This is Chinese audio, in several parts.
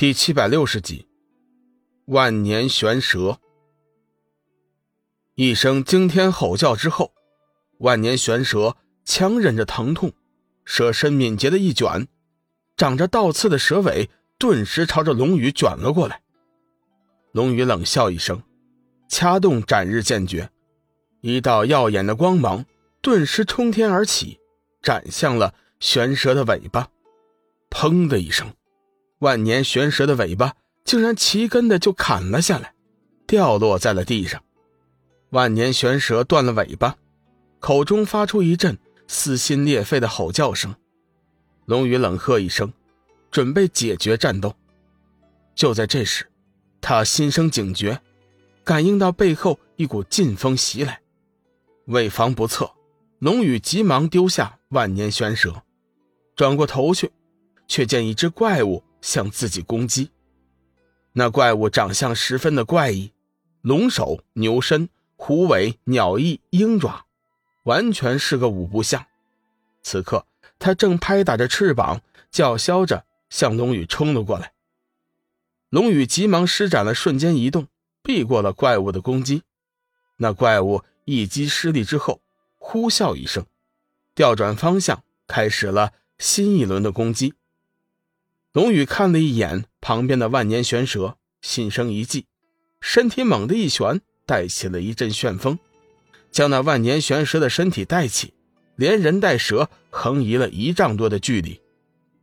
第七百六十集，万年玄蛇。一声惊天吼叫之后，万年玄蛇强忍着疼痛，蛇身敏捷的一卷，长着倒刺的蛇尾顿时朝着龙宇卷了过来。龙宇冷笑一声，掐动斩日剑诀，一道耀眼的光芒顿时冲天而起，斩向了玄蛇的尾巴。砰的一声。万年玄蛇的尾巴竟然齐根的就砍了下来，掉落在了地上。万年玄蛇断了尾巴，口中发出一阵撕心裂肺的吼叫声。龙宇冷喝一声，准备解决战斗。就在这时，他心生警觉，感应到背后一股劲风袭来，为防不测，龙宇急忙丢下万年玄蛇，转过头去，却见一只怪物。向自己攻击，那怪物长相十分的怪异，龙首、牛身、虎尾、鸟翼、鹰爪，完全是个五不像。此刻，他正拍打着翅膀，叫嚣着向龙宇冲了过来。龙宇急忙施展了瞬间移动，避过了怪物的攻击。那怪物一击失利之后，呼啸一声，调转方向，开始了新一轮的攻击。龙宇看了一眼旁边的万年玄蛇，心生一计，身体猛地一旋，带起了一阵旋风，将那万年玄蛇的身体带起，连人带蛇横移了一丈多的距离。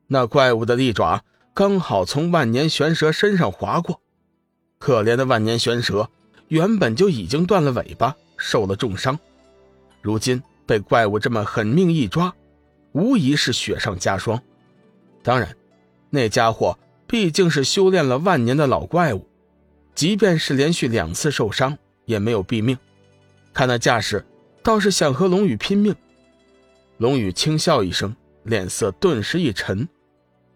那怪物的利爪刚好从万年玄蛇身上划过，可怜的万年玄蛇原本就已经断了尾巴，受了重伤，如今被怪物这么狠命一抓，无疑是雪上加霜。当然。那家伙毕竟是修炼了万年的老怪物，即便是连续两次受伤，也没有毙命。看那架势，倒是想和龙宇拼命。龙宇轻笑一声，脸色顿时一沉，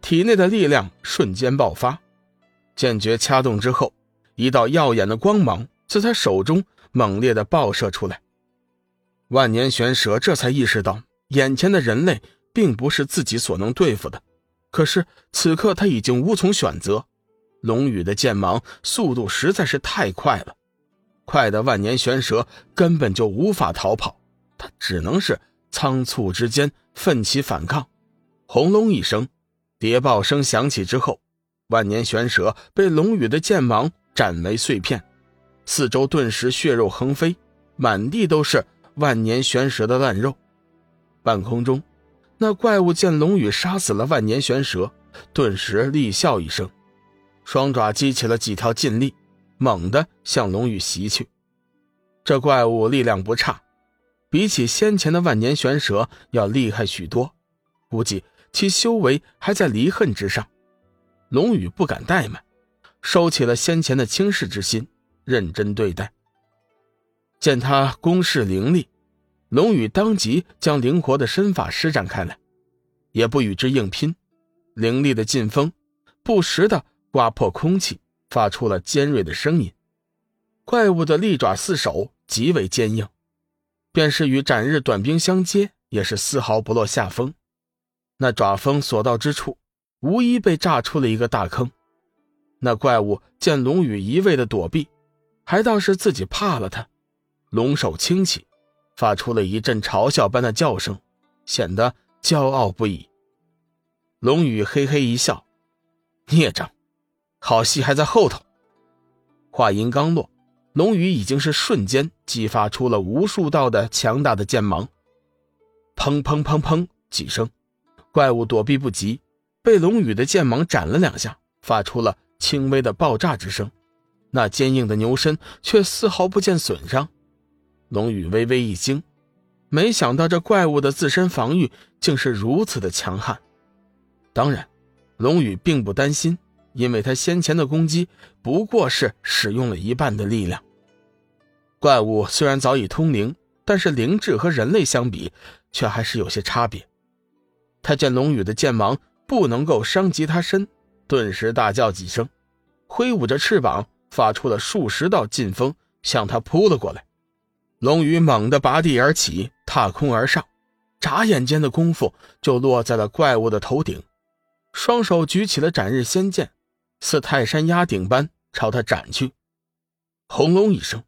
体内的力量瞬间爆发，剑诀掐动之后，一道耀眼的光芒自他手中猛烈的爆射出来。万年玄蛇这才意识到，眼前的人类并不是自己所能对付的。可是此刻他已经无从选择，龙宇的剑芒速度实在是太快了，快的万年玄蛇根本就无法逃跑，他只能是仓促之间奋起反抗。轰隆一声，谍报声响起之后，万年玄蛇被龙宇的剑芒斩为碎片，四周顿时血肉横飞，满地都是万年玄蛇的烂肉。半空中。那怪物见龙宇杀死了万年玄蛇，顿时厉笑一声，双爪激起了几条劲力，猛地向龙宇袭去。这怪物力量不差，比起先前的万年玄蛇要厉害许多，估计其修为还在离恨之上。龙宇不敢怠慢，收起了先前的轻视之心，认真对待。见他攻势凌厉。龙宇当即将灵活的身法施展开来，也不与之硬拼，凌厉的劲风不时的刮破空气，发出了尖锐的声音。怪物的利爪四手极为坚硬，便是与斩日短兵相接，也是丝毫不落下风。那爪锋所到之处，无疑被炸出了一个大坑。那怪物见龙宇一味的躲避，还倒是自己怕了他，龙首轻起。发出了一阵嘲笑般的叫声，显得骄傲不已。龙宇嘿嘿一笑：“孽障，好戏还在后头。”话音刚落，龙宇已经是瞬间激发出了无数道的强大的剑芒。砰砰砰砰几声，怪物躲避不及，被龙宇的剑芒斩了两下，发出了轻微的爆炸之声。那坚硬的牛身却丝毫不见损伤。龙宇微微一惊，没想到这怪物的自身防御竟是如此的强悍。当然，龙宇并不担心，因为他先前的攻击不过是使用了一半的力量。怪物虽然早已通灵，但是灵智和人类相比，却还是有些差别。他见龙宇的剑芒不能够伤及他身，顿时大叫几声，挥舞着翅膀，发出了数十道劲风，向他扑了过来。龙宇猛地拔地而起，踏空而上，眨眼间的功夫就落在了怪物的头顶，双手举起了斩日仙剑，似泰山压顶般朝他斩去。轰隆一声，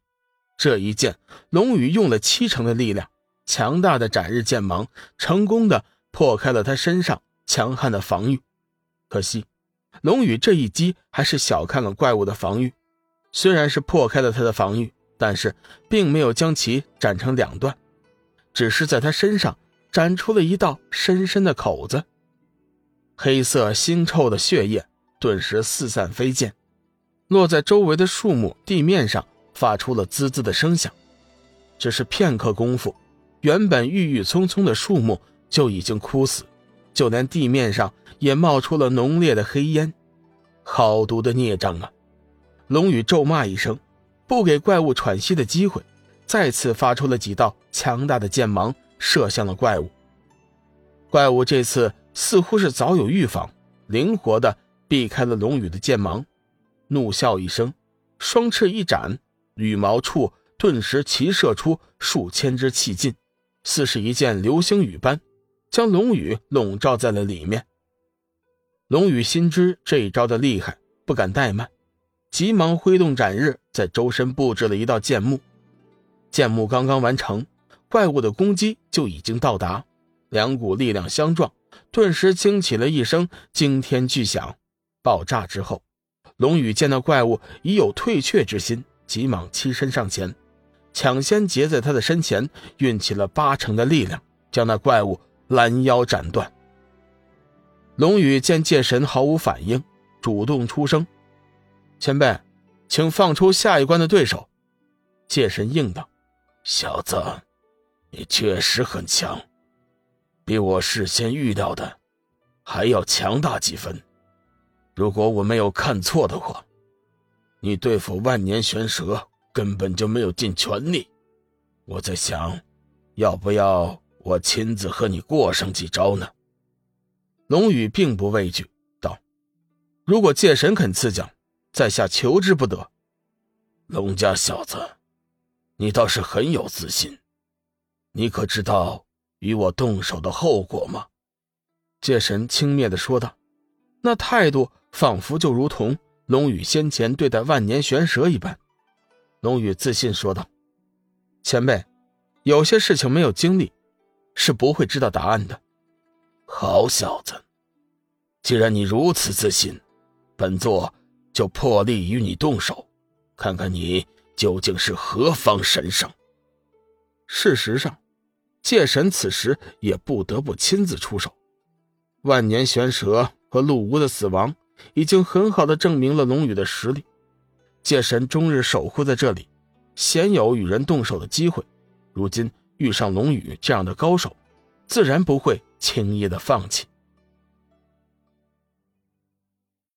这一剑，龙宇用了七成的力量，强大的斩日剑芒成功的破开了他身上强悍的防御。可惜，龙宇这一击还是小看了怪物的防御，虽然是破开了他的防御，但是并没有将其斩成两段，只是在他身上斩出了一道深深的口子。黑色腥臭的血液顿时四散飞溅。落在周围的树木地面上，发出了滋滋的声响。只是片刻功夫，原本郁郁葱葱的树木就已经枯死，就连地面上也冒出了浓烈的黑烟。好毒的孽障啊！龙宇咒骂一声，不给怪物喘息的机会，再次发出了几道强大的剑芒，射向了怪物。怪物这次似乎是早有预防，灵活的避开了龙宇的剑芒。怒笑一声，双翅一展，羽毛处顿时齐射出数千支气劲，似是一件流星雨般，将龙宇笼罩在了里面。龙宇心知这一招的厉害，不敢怠慢，急忙挥动斩日，在周身布置了一道剑幕。剑幕刚刚完成，怪物的攻击就已经到达，两股力量相撞，顿时惊起了一声惊天巨响。爆炸之后。龙宇见到怪物已有退却之心，急忙欺身上前，抢先截在他的身前，运起了八成的力量，将那怪物拦腰斩断。龙宇见界神毫无反应，主动出声：“前辈，请放出下一关的对手。”界神应道：“小子，你确实很强，比我事先预料的还要强大几分。”如果我没有看错的话，你对付万年玄蛇根本就没有尽全力。我在想，要不要我亲自和你过上几招呢？龙宇并不畏惧，道：“如果界神肯赐教，在下求之不得。”龙家小子，你倒是很有自信。你可知道与我动手的后果吗？界神轻蔑的说道，那态度。仿佛就如同龙宇先前对待万年玄蛇一般，龙宇自信说道：“前辈，有些事情没有经历，是不会知道答案的。”好小子，既然你如此自信，本座就破例与你动手，看看你究竟是何方神圣。事实上，界神此时也不得不亲自出手。万年玄蛇和陆无的死亡。已经很好的证明了龙宇的实力，界神终日守护在这里，鲜有与人动手的机会。如今遇上龙宇这样的高手，自然不会轻易的放弃。